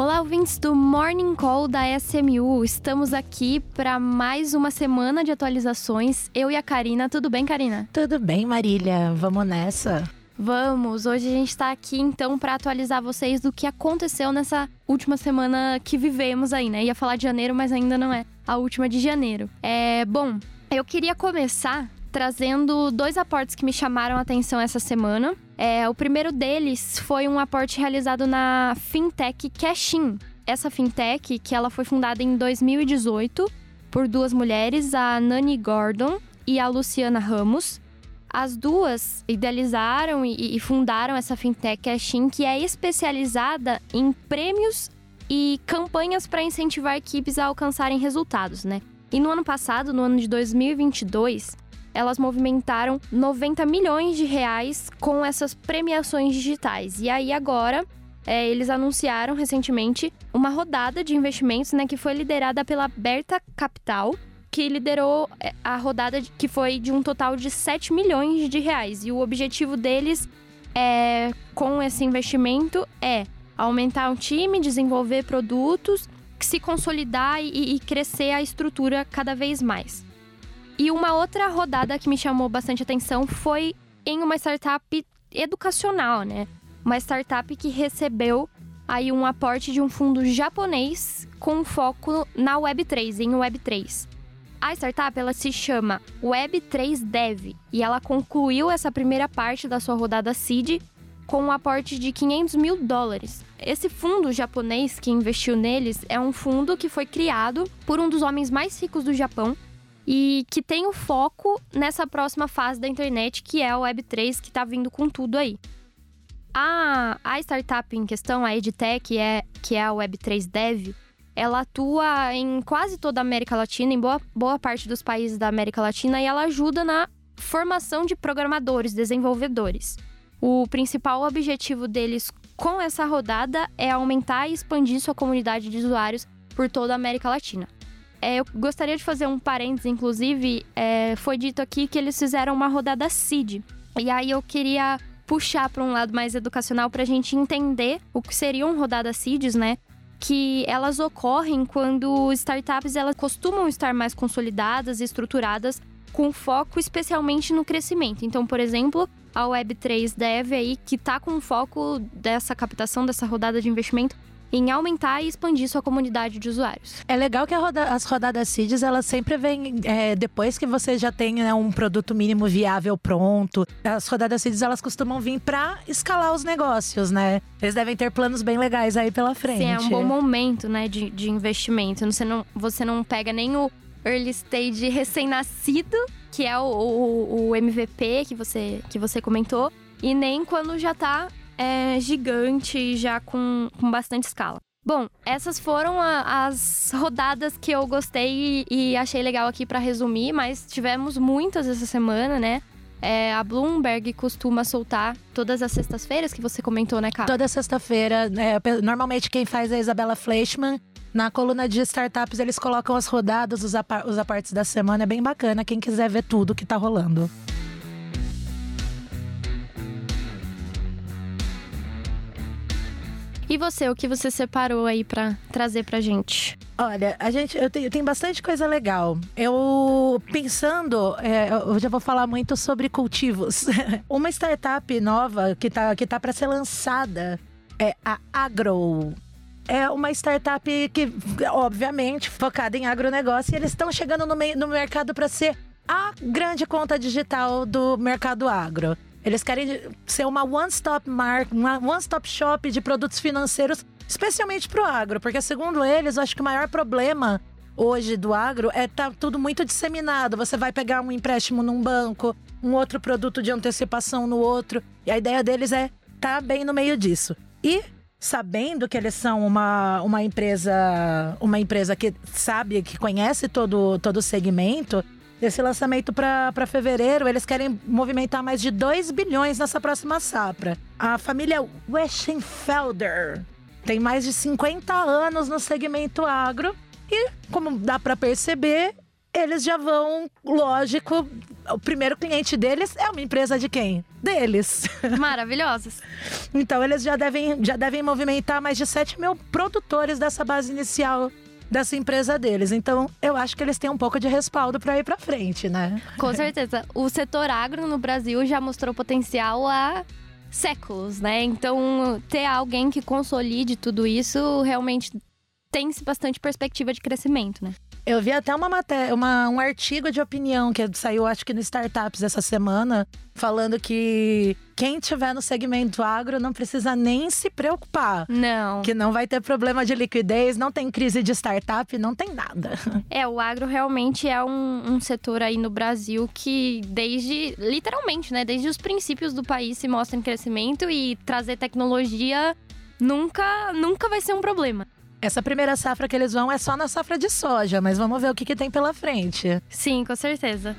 Olá, ouvintes do Morning Call da SMU. Estamos aqui para mais uma semana de atualizações. Eu e a Karina. Tudo bem, Karina? Tudo bem, Marília. Vamos nessa. Vamos. Hoje a gente está aqui então para atualizar vocês do que aconteceu nessa última semana que vivemos aí, né? Ia falar de janeiro, mas ainda não é a última de janeiro. É, bom, eu queria começar trazendo dois aportes que me chamaram a atenção essa semana. É, o primeiro deles foi um aporte realizado na fintech Cashin. Essa fintech, que ela foi fundada em 2018 por duas mulheres, a Nani Gordon e a Luciana Ramos. As duas idealizaram e, e fundaram essa fintech Cashin, que é especializada em prêmios e campanhas para incentivar equipes a alcançarem resultados, né? E no ano passado, no ano de 2022, elas movimentaram 90 milhões de reais com essas premiações digitais. E aí agora é, eles anunciaram recentemente uma rodada de investimentos, né, que foi liderada pela Berta Capital, que liderou é, a rodada que foi de um total de 7 milhões de reais. E o objetivo deles é, com esse investimento é aumentar o time, desenvolver produtos, se consolidar e, e crescer a estrutura cada vez mais. E uma outra rodada que me chamou bastante atenção foi em uma startup educacional, né? Uma startup que recebeu aí um aporte de um fundo japonês com foco na Web3, em Web3. A startup ela se chama Web3 Dev e ela concluiu essa primeira parte da sua rodada seed com um aporte de 500 mil dólares. Esse fundo japonês que investiu neles é um fundo que foi criado por um dos homens mais ricos do Japão, e que tem o foco nessa próxima fase da internet, que é a Web3, que está vindo com tudo aí. A, a startup em questão, a EdTech, é, que é a Web3 Dev, ela atua em quase toda a América Latina, em boa, boa parte dos países da América Latina, e ela ajuda na formação de programadores, desenvolvedores. O principal objetivo deles com essa rodada é aumentar e expandir sua comunidade de usuários por toda a América Latina. É, eu gostaria de fazer um parênteses, inclusive, é, foi dito aqui que eles fizeram uma rodada CID. E aí eu queria puxar para um lado mais educacional para a gente entender o que seriam rodadas CIDs, né? Que elas ocorrem quando startups elas costumam estar mais consolidadas e estruturadas com foco especialmente no crescimento. Então, por exemplo, a Web3 Dev aí, que está com foco dessa captação, dessa rodada de investimento, em aumentar e expandir sua comunidade de usuários. É legal que roda, as rodadas seeds elas sempre vêm é, depois que você já tem né, um produto mínimo viável pronto. As rodadas seeds elas costumam vir para escalar os negócios, né? Eles devem ter planos bem legais aí pela frente. Sim, é um bom momento, né, de, de investimento. Você não, você não pega nem o early stage recém-nascido, que é o, o, o MVP que você, que você comentou, e nem quando já tá é gigante, já com, com bastante escala. Bom, essas foram a, as rodadas que eu gostei e, e achei legal aqui para resumir, mas tivemos muitas essa semana, né? É, a Bloomberg costuma soltar todas as sextas-feiras que você comentou, né, cara? Toda sexta-feira. É, normalmente quem faz é a Isabela Fleischmann. Na coluna de startups, eles colocam as rodadas, os, apar os apartes da semana. É bem bacana, quem quiser ver tudo que tá rolando. E você, o que você separou aí para trazer pra gente? Olha, a gente, eu tenho, tem bastante coisa legal. Eu pensando, é, eu já vou falar muito sobre cultivos. Uma startup nova que tá, que tá para ser lançada é a Agro. É uma startup que, obviamente, focada em agronegócio, e eles estão chegando no, meio, no mercado para ser a grande conta digital do mercado agro. Eles querem ser uma one-stop mark, uma one-stop shop de produtos financeiros, especialmente para o agro, porque segundo eles, eu acho que o maior problema hoje do agro é tá tudo muito disseminado. Você vai pegar um empréstimo num banco, um outro produto de antecipação no outro, e a ideia deles é tá bem no meio disso. E sabendo que eles são uma, uma empresa uma empresa que sabe, que conhece todo, todo o segmento, esse lançamento para fevereiro, eles querem movimentar mais de 2 bilhões nessa próxima safra. A família Weschenfelder tem mais de 50 anos no segmento agro e, como dá para perceber, eles já vão, lógico, o primeiro cliente deles é uma empresa de quem? Deles. Maravilhosos. então eles já devem, já devem movimentar mais de 7 mil produtores dessa base inicial dessa empresa deles. Então, eu acho que eles têm um pouco de respaldo para ir para frente, né? Com certeza. O setor agro no Brasil já mostrou potencial há séculos, né? Então, ter alguém que consolide tudo isso realmente tem-se bastante perspectiva de crescimento, né? Eu vi até uma matéria, uma, um artigo de opinião que saiu, acho que no Startups essa semana, falando que quem tiver no segmento agro não precisa nem se preocupar. Não. Que não vai ter problema de liquidez, não tem crise de startup, não tem nada. É, o agro realmente é um, um setor aí no Brasil que desde, literalmente, né, desde os princípios do país se mostra em crescimento e trazer tecnologia nunca, nunca vai ser um problema. Essa primeira safra que eles vão é só na safra de soja, mas vamos ver o que, que tem pela frente. Sim, com certeza.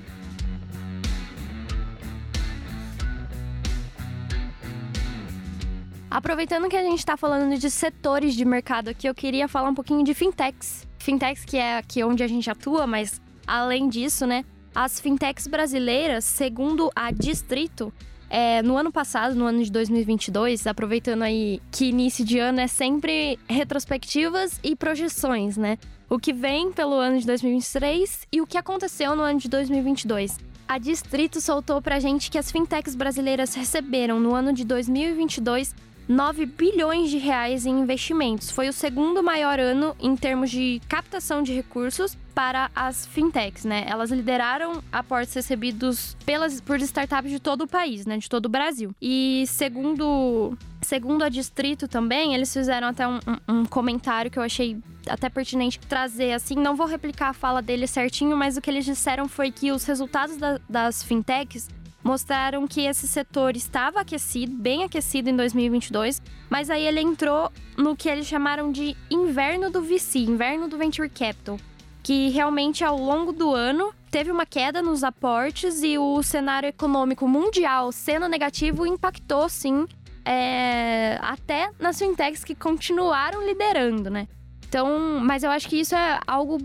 Aproveitando que a gente está falando de setores de mercado aqui, eu queria falar um pouquinho de fintechs. Fintechs que é aqui onde a gente atua, mas além disso, né? As fintechs brasileiras, segundo a Distrito, é, no ano passado, no ano de 2022, aproveitando aí que início de ano é sempre retrospectivas e projeções, né? O que vem pelo ano de 2023 e o que aconteceu no ano de 2022. A Distrito soltou pra gente que as fintechs brasileiras receberam no ano de 2022 9 bilhões de reais em investimentos. Foi o segundo maior ano em termos de captação de recursos para as fintechs, né? Elas lideraram aportes recebidos pelas, por startups de todo o país, né? De todo o Brasil. E segundo, segundo a Distrito também, eles fizeram até um, um, comentário que eu achei até pertinente trazer, assim. Não vou replicar a fala deles certinho, mas o que eles disseram foi que os resultados da, das fintechs mostraram que esse setor estava aquecido, bem aquecido em 2022, mas aí ele entrou no que eles chamaram de inverno do VC, inverno do Venture Capital, que realmente ao longo do ano teve uma queda nos aportes e o cenário econômico mundial sendo negativo impactou sim é, até nas fintechs que continuaram liderando, né? Então, mas eu acho que isso é algo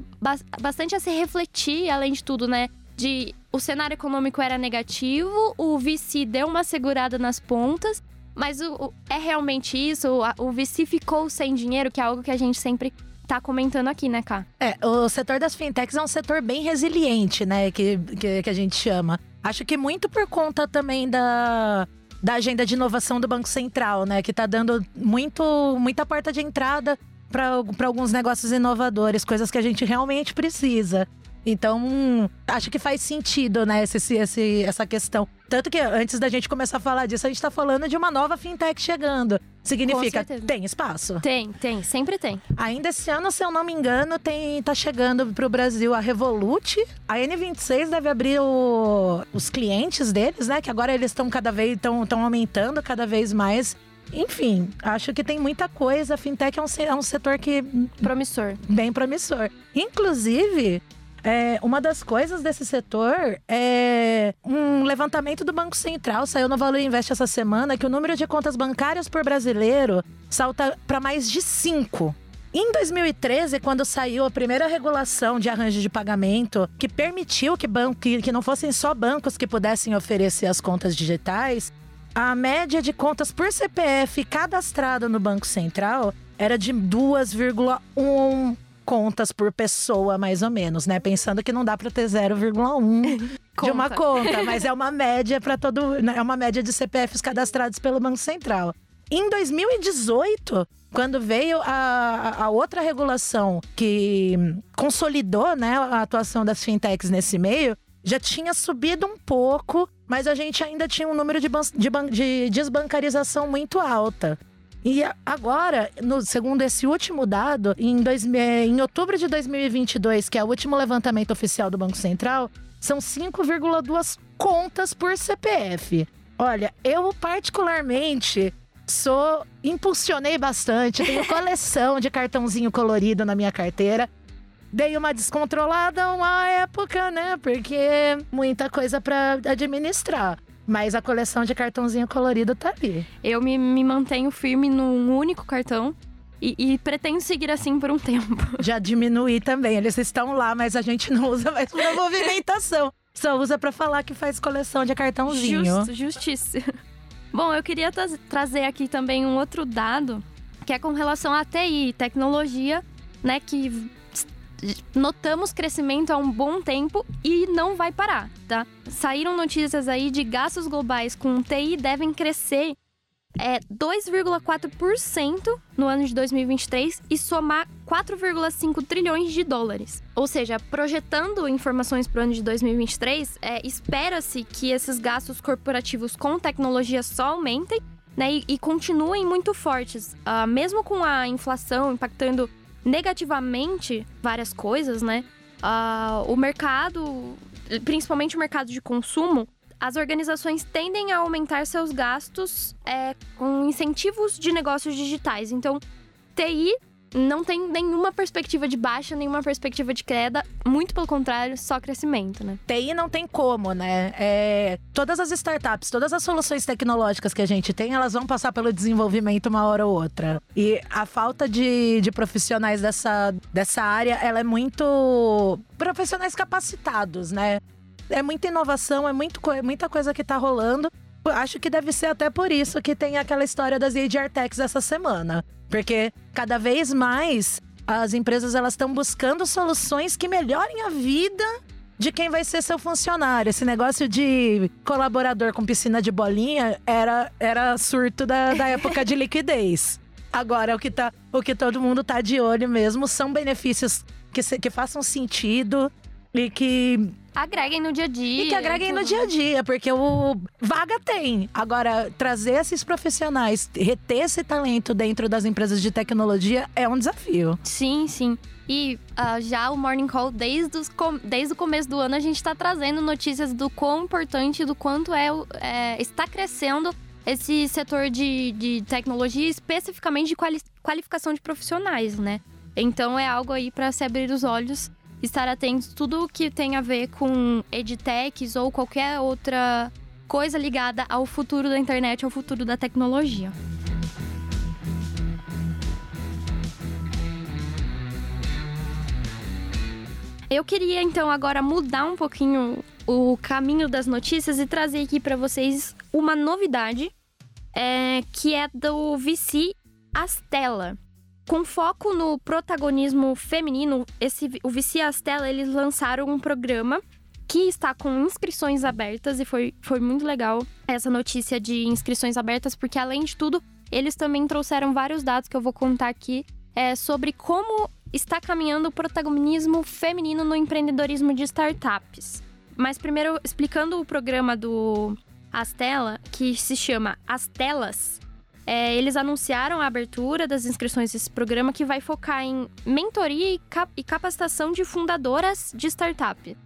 bastante a se refletir, além de tudo, né? De o cenário econômico era negativo, o VC deu uma segurada nas pontas, mas o, o, é realmente isso? O, o VC ficou sem dinheiro, que é algo que a gente sempre tá comentando aqui, né, Cá? É, o setor das fintechs é um setor bem resiliente, né, que, que, que a gente chama. Acho que muito por conta também da, da agenda de inovação do Banco Central, né, que tá dando muito, muita porta de entrada para alguns negócios inovadores, coisas que a gente realmente precisa. Então, acho que faz sentido, né, esse, esse, essa questão. Tanto que antes da gente começar a falar disso, a gente está falando de uma nova fintech chegando. Significa, tem espaço? Tem, tem, sempre tem. Ainda esse ano, se eu não me engano, tem, tá chegando para o Brasil a Revolut. A N26 deve abrir o, os clientes deles, né? Que agora eles estão cada vez, estão aumentando cada vez mais. Enfim, acho que tem muita coisa. A fintech é um, é um setor que. Promissor. Bem promissor. Inclusive, é, uma das coisas desse setor é um levantamento do Banco Central, saiu no Valor Invest essa semana, que o número de contas bancárias por brasileiro salta para mais de cinco. Em 2013, quando saiu a primeira regulação de arranjo de pagamento, que permitiu que, banco, que, que não fossem só bancos que pudessem oferecer as contas digitais, a média de contas por CPF cadastrada no Banco Central era de 2,1 contas por pessoa, mais ou menos, né? Pensando que não dá para ter 0,1 de uma conta, mas é uma média para todo, né? é uma média de CPFs cadastrados pelo Banco Central. Em 2018, quando veio a, a outra regulação que consolidou né, a atuação das fintechs nesse meio, já tinha subido um pouco, mas a gente ainda tinha um número de, de, de desbancarização muito alta. E agora, no, segundo esse último dado, em, dois, em outubro de 2022, que é o último levantamento oficial do Banco Central, são 5,2 contas por CPF. Olha, eu particularmente sou impulsionei bastante, tenho coleção de cartãozinho colorido na minha carteira. Dei uma descontrolada uma época, né? Porque muita coisa para administrar. Mas a coleção de cartãozinho colorido tá ali. Eu me, me mantenho firme num único cartão. E, e, pretendo seguir assim por um tempo. Já diminuí também. Eles estão lá, mas a gente não usa mais pra movimentação. Só usa para falar que faz coleção de cartãozinho. Justo, justiça. Bom, eu queria tra trazer aqui também um outro dado, que é com relação à TI, tecnologia, né? Que notamos crescimento há um bom tempo e não vai parar, tá? Saíram notícias aí de gastos globais com TI devem crescer é 2,4% no ano de 2023 e somar 4,5 trilhões de dólares. Ou seja, projetando informações para o ano de 2023, é, espera-se que esses gastos corporativos com tecnologia só aumentem né, e, e continuem muito fortes. Uh, mesmo com a inflação impactando negativamente várias coisas, né? Uh, o mercado, principalmente o mercado de consumo, as organizações tendem a aumentar seus gastos é, com incentivos de negócios digitais. Então, TI não tem nenhuma perspectiva de baixa, nenhuma perspectiva de queda, muito pelo contrário, só crescimento, né? TI não tem como, né? É, todas as startups, todas as soluções tecnológicas que a gente tem, elas vão passar pelo desenvolvimento uma hora ou outra. E a falta de, de profissionais dessa, dessa área, ela é muito profissionais capacitados, né? é muita inovação, é muito, muita coisa que tá rolando. Acho que deve ser até por isso que tem aquela história das HR Techs essa semana. Porque cada vez mais as empresas elas estão buscando soluções que melhorem a vida de quem vai ser seu funcionário. Esse negócio de colaborador com piscina de bolinha era, era surto da, da época de liquidez. Agora, o que, tá, o que todo mundo tá de olho mesmo são benefícios que, se, que façam sentido e que agreguem no dia a dia. E que agreguem no dia a dia, porque o vaga tem. Agora, trazer esses profissionais, reter esse talento dentro das empresas de tecnologia é um desafio. Sim, sim. E uh, já o Morning Call, desde, os, desde o começo do ano, a gente está trazendo notícias do quão importante, do quanto é, é está crescendo esse setor de, de tecnologia, especificamente de quali qualificação de profissionais, né? Então é algo aí para se abrir os olhos estar atentos tudo que tem a ver com edtechs ou qualquer outra coisa ligada ao futuro da internet, ao futuro da tecnologia. Eu queria então agora mudar um pouquinho o caminho das notícias e trazer aqui para vocês uma novidade é, que é do VC Astela. Com foco no protagonismo feminino, esse, o Vicia Astela, eles lançaram um programa que está com inscrições abertas e foi, foi muito legal essa notícia de inscrições abertas, porque além de tudo, eles também trouxeram vários dados que eu vou contar aqui é, sobre como está caminhando o protagonismo feminino no empreendedorismo de startups. Mas primeiro, explicando o programa do Astela, que se chama As Telas, é, eles anunciaram a abertura das inscrições desse programa que vai focar em mentoria e, cap e capacitação de fundadoras de startup.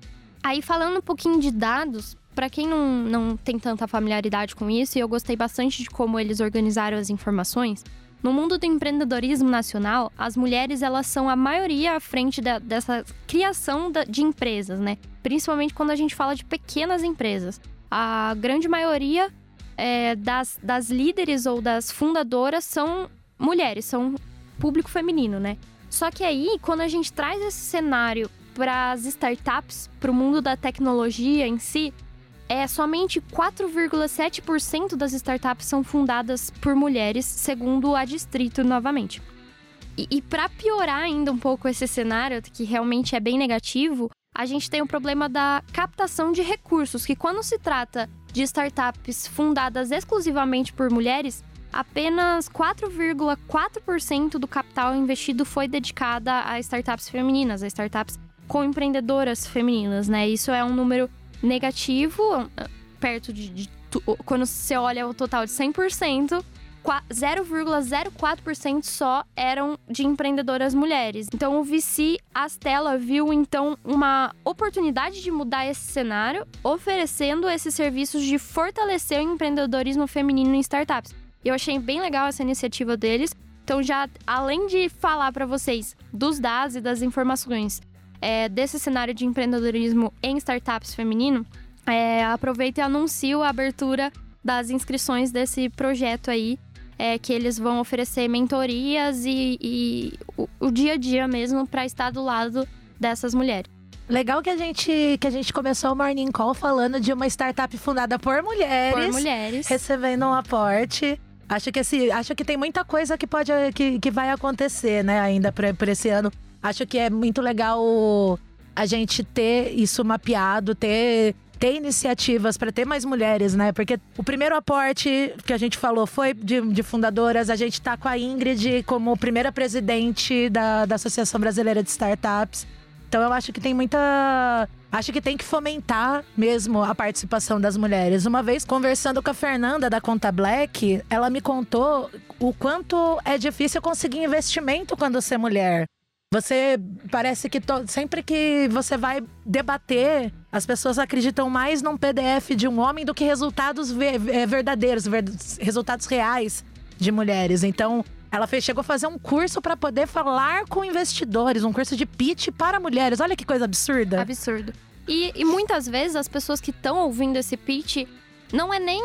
Aí, falando um pouquinho de dados, para quem não, não tem tanta familiaridade com isso, e eu gostei bastante de como eles organizaram as informações, no mundo do empreendedorismo nacional, as mulheres elas são a maioria à frente da, dessa criação da, de empresas, né? Principalmente quando a gente fala de pequenas empresas. A grande maioria é, das, das líderes ou das fundadoras são mulheres, são público feminino, né? Só que aí, quando a gente traz esse cenário para as startups, para o mundo da tecnologia em si, é somente 4,7% das startups são fundadas por mulheres, segundo a Distrito novamente. E, e para piorar ainda um pouco esse cenário, que realmente é bem negativo, a gente tem o problema da captação de recursos, que quando se trata de startups fundadas exclusivamente por mulheres, apenas 4,4% do capital investido foi dedicada a startups femininas, a startups com empreendedoras femininas, né? Isso é um número negativo, perto de, de quando você olha o total de 100%, 0,04% só eram de empreendedoras mulheres. Então o VC Astela viu então uma oportunidade de mudar esse cenário, oferecendo esses serviços de fortalecer o empreendedorismo feminino em startups. Eu achei bem legal essa iniciativa deles. Então já além de falar para vocês dos dados e das informações é, desse cenário de empreendedorismo em startups feminino, é, aproveito e anuncio a abertura das inscrições desse projeto aí é, que eles vão oferecer mentorias e, e o, o dia a dia mesmo para estar do lado dessas mulheres. Legal que a gente que a gente começou o Morning Call falando de uma startup fundada por mulheres, por mulheres. recebendo um aporte. Acho que esse, acho que tem muita coisa que pode que, que vai acontecer, né, ainda por esse ano. Acho que é muito legal a gente ter isso mapeado, ter ter iniciativas para ter mais mulheres, né? Porque o primeiro aporte que a gente falou foi de, de fundadoras. A gente está com a Ingrid como primeira presidente da, da Associação Brasileira de Startups. Então eu acho que tem muita. Acho que tem que fomentar mesmo a participação das mulheres. Uma vez conversando com a Fernanda da Conta Black, ela me contou o quanto é difícil conseguir investimento quando você é mulher. Você parece que to... sempre que você vai debater, as pessoas acreditam mais num PDF de um homem do que resultados é, verdadeiros, resultados reais de mulheres. Então, ela fez, chegou a fazer um curso para poder falar com investidores, um curso de pitch para mulheres. Olha que coisa absurda. Absurdo. E, e muitas vezes as pessoas que estão ouvindo esse pitch não é nem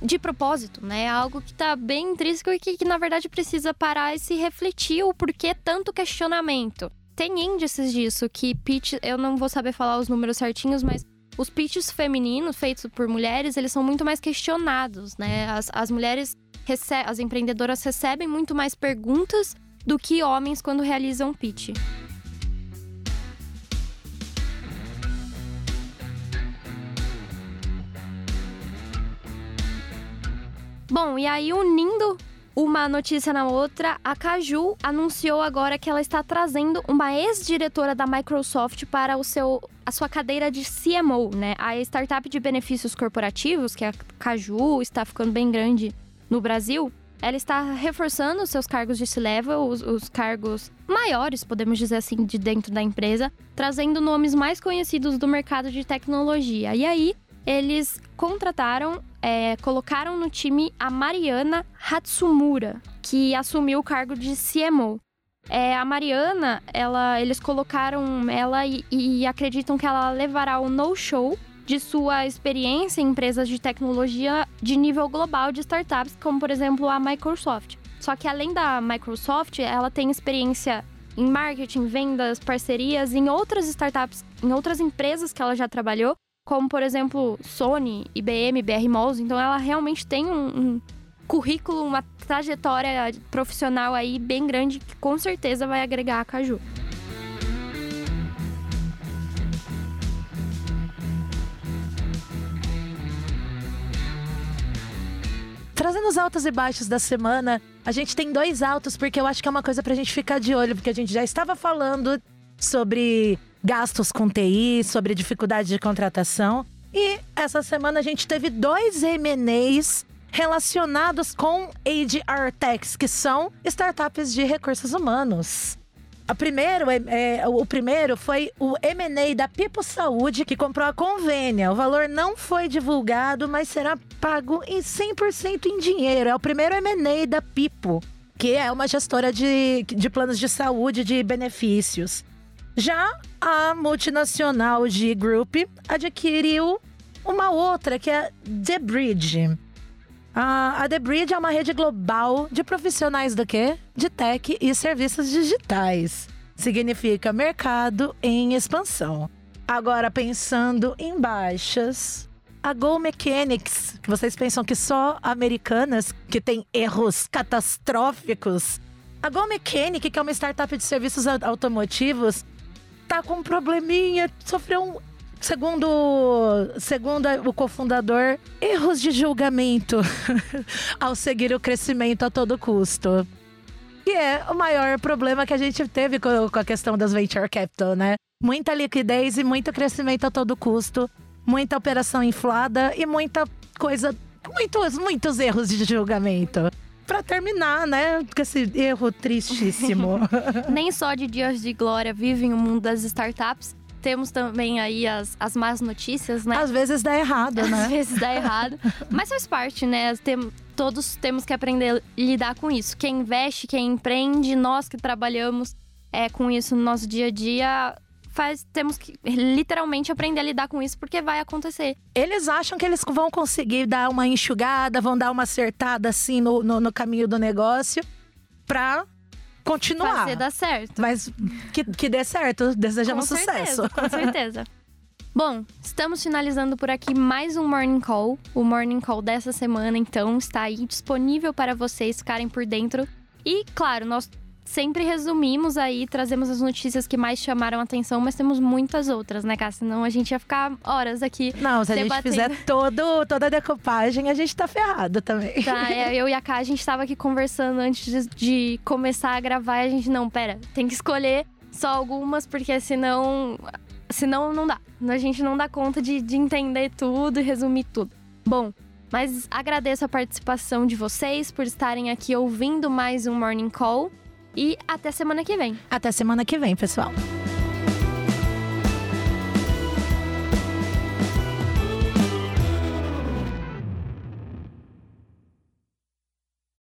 de propósito, né? É algo que tá bem intrínseco e que, que, na verdade precisa parar e se refletir o porquê tanto questionamento. Tem índices disso, que pitch, eu não vou saber falar os números certinhos, mas os pitches femininos feitos por mulheres, eles são muito mais questionados, né? As, as mulheres, as empreendedoras recebem muito mais perguntas do que homens quando realizam pitch. Bom, e aí unindo uma notícia na outra, a Caju anunciou agora que ela está trazendo uma ex-diretora da Microsoft para o seu, a sua cadeira de CMO, né? A startup de benefícios corporativos, que é a Caju, está ficando bem grande no Brasil. Ela está reforçando seus cargos de C-level, os, os cargos maiores, podemos dizer assim, de dentro da empresa, trazendo nomes mais conhecidos do mercado de tecnologia. E aí, eles contrataram, é, colocaram no time a Mariana Hatsumura, que assumiu o cargo de CMO. É, a Mariana, ela, eles colocaram ela e, e acreditam que ela levará o no-show de sua experiência em empresas de tecnologia de nível global de startups, como por exemplo a Microsoft. Só que além da Microsoft, ela tem experiência em marketing, vendas, parcerias em outras startups, em outras empresas que ela já trabalhou como por exemplo Sony, IBM, BR Malls. Então ela realmente tem um, um currículo, uma trajetória profissional aí bem grande que com certeza vai agregar a Caju. Trazendo os altos e baixos da semana, a gente tem dois altos, porque eu acho que é uma coisa pra gente ficar de olho, porque a gente já estava falando sobre gastos com TI, sobre dificuldade de contratação. E essa semana a gente teve dois M&As relacionados com HR Techs, que são startups de recursos humanos. A primeiro, é, é, o primeiro foi o M&A da Pipo Saúde, que comprou a Convênia. O valor não foi divulgado, mas será pago em 100% em dinheiro. É o primeiro M&A da Pipo, que é uma gestora de, de planos de saúde de benefícios. Já a multinacional G Group adquiriu uma outra, que é The Bridge. A, The Bridge é uma rede global de profissionais do quê? De tech e serviços digitais. Significa mercado em expansão. Agora, pensando em baixas, a Go Mechanics, que vocês pensam que só americanas que tem erros catastróficos. A Go Mechanic, que é uma startup de serviços automotivos, tá com um probleminha, sofreu um. Segundo, segundo o cofundador, erros de julgamento ao seguir o crescimento a todo custo. Que é o maior problema que a gente teve com, a questão das venture capital, né? Muita liquidez e muito crescimento a todo custo, muita operação inflada e muita coisa muitos, muitos erros de julgamento para terminar, né? Com esse erro tristíssimo. Nem só de dias de glória vivem o mundo das startups. Temos também aí as, as más notícias, né? Às vezes dá errado, né? Às vezes dá errado. Mas faz parte, né? Tem, todos temos que aprender a lidar com isso. Quem investe, quem empreende, nós que trabalhamos é, com isso no nosso dia a dia, faz, temos que literalmente aprender a lidar com isso, porque vai acontecer. Eles acham que eles vão conseguir dar uma enxugada, vão dar uma acertada assim no, no, no caminho do negócio pra continuar. Fazer dar certo. Mas que, que dê certo, desejamos com sucesso. Certeza, com certeza. Bom, estamos finalizando por aqui mais um Morning Call. O Morning Call dessa semana, então, está aí disponível para vocês ficarem por dentro. E, claro, nós sempre resumimos aí, trazemos as notícias que mais chamaram atenção, mas temos muitas outras, né, Cássia? Senão a gente ia ficar horas aqui. Não, se debatendo. a gente fizer todo, toda a decupagem, a gente tá ferrado também. Tá, é, eu e a Ká, a gente tava aqui conversando antes de, de começar a gravar e a gente, não, pera, tem que escolher só algumas, porque senão. Senão não dá. A gente não dá conta de, de entender tudo e resumir tudo. Bom, mas agradeço a participação de vocês por estarem aqui ouvindo mais um Morning Call. E até semana que vem. Até semana que vem, pessoal.